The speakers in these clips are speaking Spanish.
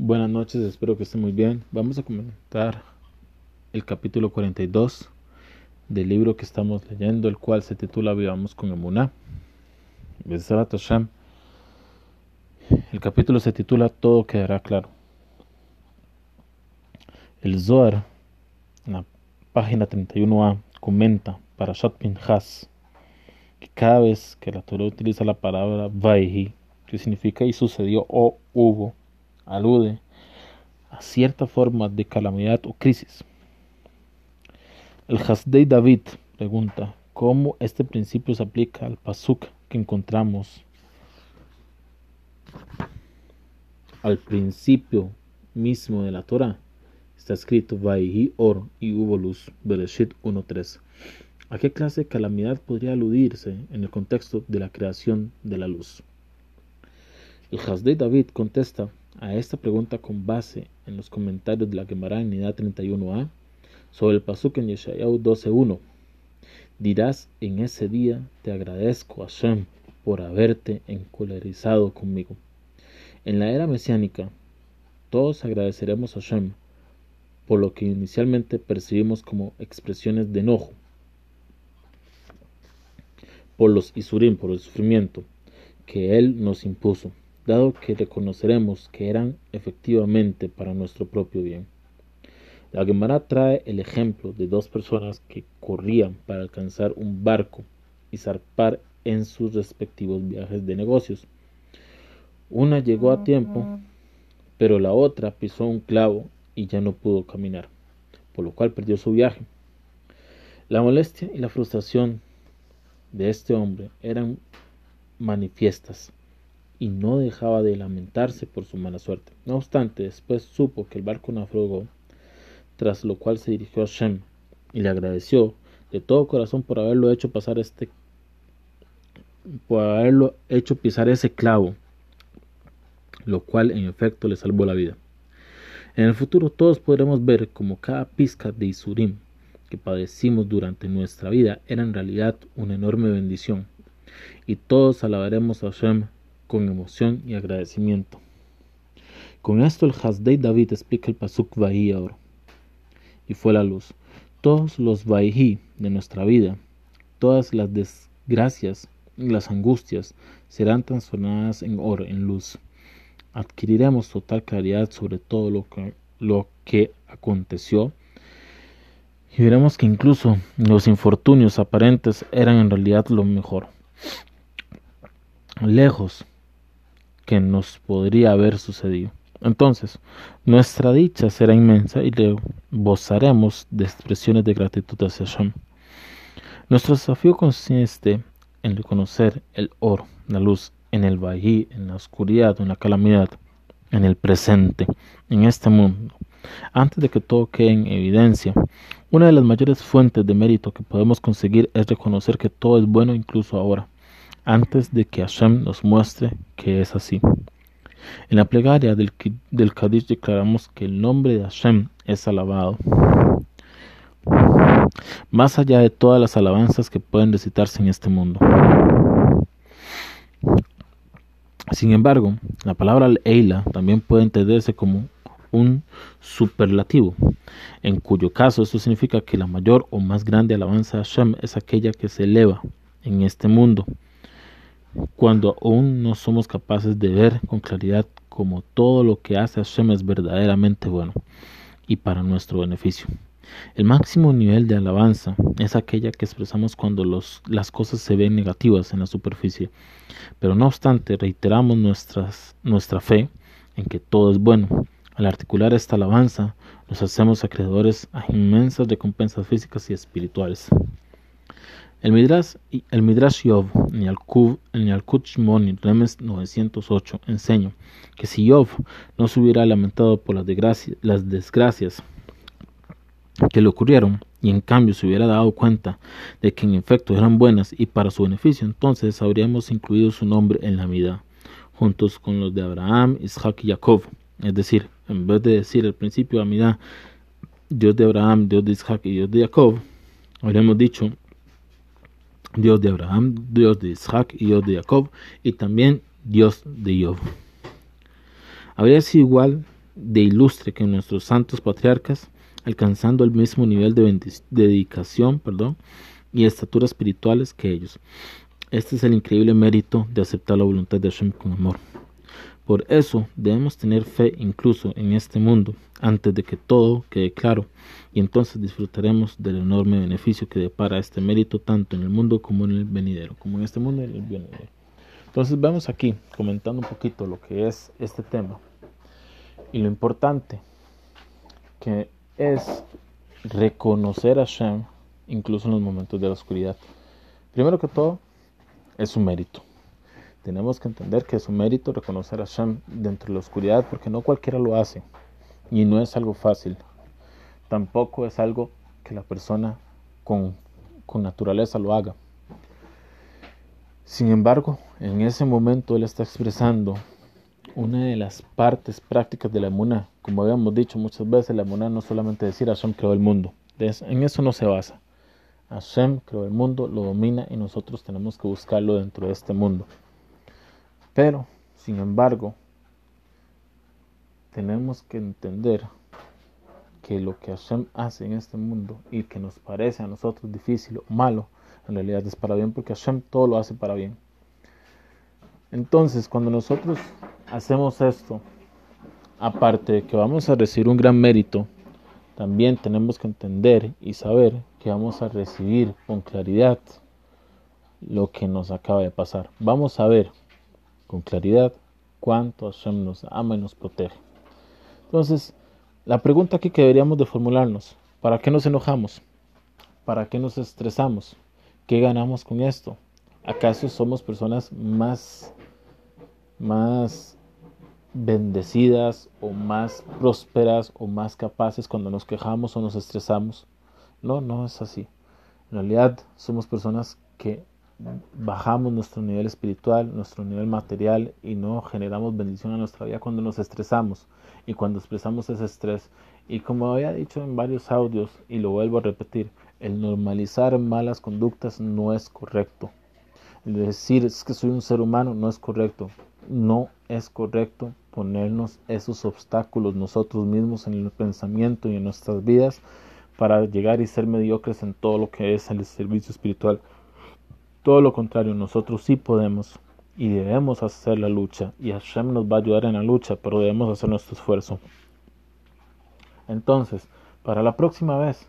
Buenas noches, espero que estén muy bien. Vamos a comentar el capítulo 42 del libro que estamos leyendo, el cual se titula Vivamos con Emuná. El capítulo se titula Todo quedará claro. El Zohar, en la página 31a, comenta para Pinchas que cada vez que la Torah utiliza la palabra Vaihi, que significa y sucedió o hubo, alude a cierta forma de calamidad o crisis. El Hasdei David pregunta cómo este principio se aplica al pasuk que encontramos al principio mismo de la Torah. Está escrito Vaihi Or y hubo luz, Bereshit 1.3. ¿A qué clase de calamidad podría aludirse en el contexto de la creación de la luz? El Hasdei David contesta a esta pregunta con base en los comentarios de la Gemara en Nidad 31a sobre el pasuk en Yeshayahu 12.1. Dirás en ese día, te agradezco Hashem por haberte encolerizado conmigo. En la era mesiánica, todos agradeceremos a Hashem por lo que inicialmente percibimos como expresiones de enojo, por los isurim, por el sufrimiento que Él nos impuso dado que reconoceremos que eran efectivamente para nuestro propio bien. La Gemara trae el ejemplo de dos personas que corrían para alcanzar un barco y zarpar en sus respectivos viajes de negocios. Una llegó a tiempo, pero la otra pisó un clavo y ya no pudo caminar, por lo cual perdió su viaje. La molestia y la frustración de este hombre eran manifiestas y no dejaba de lamentarse por su mala suerte. No obstante, después supo que el barco naufragó, tras lo cual se dirigió a Shem y le agradeció de todo corazón por haberlo hecho pasar este por haberlo hecho pisar ese clavo, lo cual en efecto le salvó la vida. En el futuro todos podremos ver como cada pizca de Isurim que padecimos durante nuestra vida era en realidad una enorme bendición, y todos alabaremos a Shem con emoción y agradecimiento. Con esto el Hasdei David explica el Pasuk Vahi ahora. Y fue la luz. Todos los Vahi de nuestra vida, todas las desgracias y las angustias serán transformadas en oro, en luz. Adquiriremos total claridad sobre todo lo que, lo que aconteció y veremos que incluso los infortunios aparentes eran en realidad lo mejor. Lejos que nos podría haber sucedido. Entonces, nuestra dicha será inmensa y le gozaremos de expresiones de gratitud hacia Hashem. Nuestro desafío consiste en reconocer el oro, la luz, en el valle, en la oscuridad, en la calamidad, en el presente, en este mundo. Antes de que todo quede en evidencia, una de las mayores fuentes de mérito que podemos conseguir es reconocer que todo es bueno incluso ahora antes de que Hashem nos muestre que es así. En la plegaria del, del Kadish declaramos que el nombre de Hashem es alabado. Más allá de todas las alabanzas que pueden recitarse en este mundo. Sin embargo, la palabra Eila también puede entenderse como un superlativo, en cuyo caso esto significa que la mayor o más grande alabanza de Hashem es aquella que se eleva en este mundo cuando aún no somos capaces de ver con claridad como todo lo que hace Hashem es verdaderamente bueno y para nuestro beneficio. El máximo nivel de alabanza es aquella que expresamos cuando las cosas se ven negativas en la superficie, pero no obstante reiteramos nuestra fe en que todo es bueno. Al articular esta alabanza, nos hacemos acreedores a inmensas recompensas físicas y espirituales. El Midrash, el Midrash Yov en Yalkut Shimon Remes 908 enseña que si Yov no se hubiera lamentado por las desgracias, que le ocurrieron y en cambio se hubiera dado cuenta de que en efecto eran buenas y para su beneficio, entonces habríamos incluido su nombre en la vida, juntos con los de Abraham, Isaac y Jacob. Es decir, en vez de decir al principio Amidad, Dios de Abraham, Dios de Isaac y Dios de Jacob, habríamos dicho Dios de Abraham, Dios de Isaac y Dios de Jacob, y también Dios de Job. Habría sido igual de ilustre que nuestros santos patriarcas, alcanzando el mismo nivel de dedicación perdón, y estatura espirituales que ellos. Este es el increíble mérito de aceptar la voluntad de Hashem con amor. Por eso debemos tener fe incluso en este mundo, antes de que todo quede claro, y entonces disfrutaremos del enorme beneficio que depara este mérito tanto en el mundo como en el venidero, como en este mundo y en el venidero. Entonces vemos aquí, comentando un poquito lo que es este tema y lo importante que es reconocer a Hashem incluso en los momentos de la oscuridad. Primero que todo, es un mérito. Tenemos que entender que es un mérito reconocer a Hashem dentro de la oscuridad porque no cualquiera lo hace y no es algo fácil. Tampoco es algo que la persona con, con naturaleza lo haga. Sin embargo, en ese momento él está expresando una de las partes prácticas de la emuná. Como habíamos dicho muchas veces, la emuná no solamente decir Hashem creó el mundo. En eso no se basa. Hashem creó el mundo, lo domina y nosotros tenemos que buscarlo dentro de este mundo. Pero, sin embargo, tenemos que entender que lo que Hashem hace en este mundo y que nos parece a nosotros difícil o malo, en realidad es para bien porque Hashem todo lo hace para bien. Entonces, cuando nosotros hacemos esto, aparte de que vamos a recibir un gran mérito, también tenemos que entender y saber que vamos a recibir con claridad lo que nos acaba de pasar. Vamos a ver con claridad cuánto Hashem nos ama y nos protege. Entonces, la pregunta que deberíamos de formularnos, ¿para qué nos enojamos? ¿Para qué nos estresamos? ¿Qué ganamos con esto? ¿Acaso somos personas más, más bendecidas o más prósperas o más capaces cuando nos quejamos o nos estresamos? No, no es así. En realidad somos personas que bajamos nuestro nivel espiritual, nuestro nivel material y no generamos bendición a nuestra vida cuando nos estresamos y cuando expresamos ese estrés. Y como había dicho en varios audios y lo vuelvo a repetir, el normalizar malas conductas no es correcto. El decir es que soy un ser humano no es correcto. No es correcto ponernos esos obstáculos nosotros mismos en el pensamiento y en nuestras vidas para llegar y ser mediocres en todo lo que es el servicio espiritual. Todo lo contrario, nosotros sí podemos y debemos hacer la lucha y Hashem nos va a ayudar en la lucha, pero debemos hacer nuestro esfuerzo. Entonces, para la próxima vez,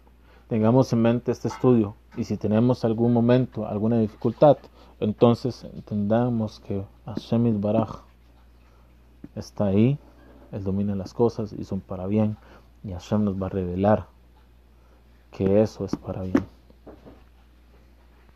tengamos en mente este estudio y si tenemos algún momento, alguna dificultad, entonces entendamos que Hashem Baraj está ahí, Él domina las cosas y son para bien y Hashem nos va a revelar que eso es para bien.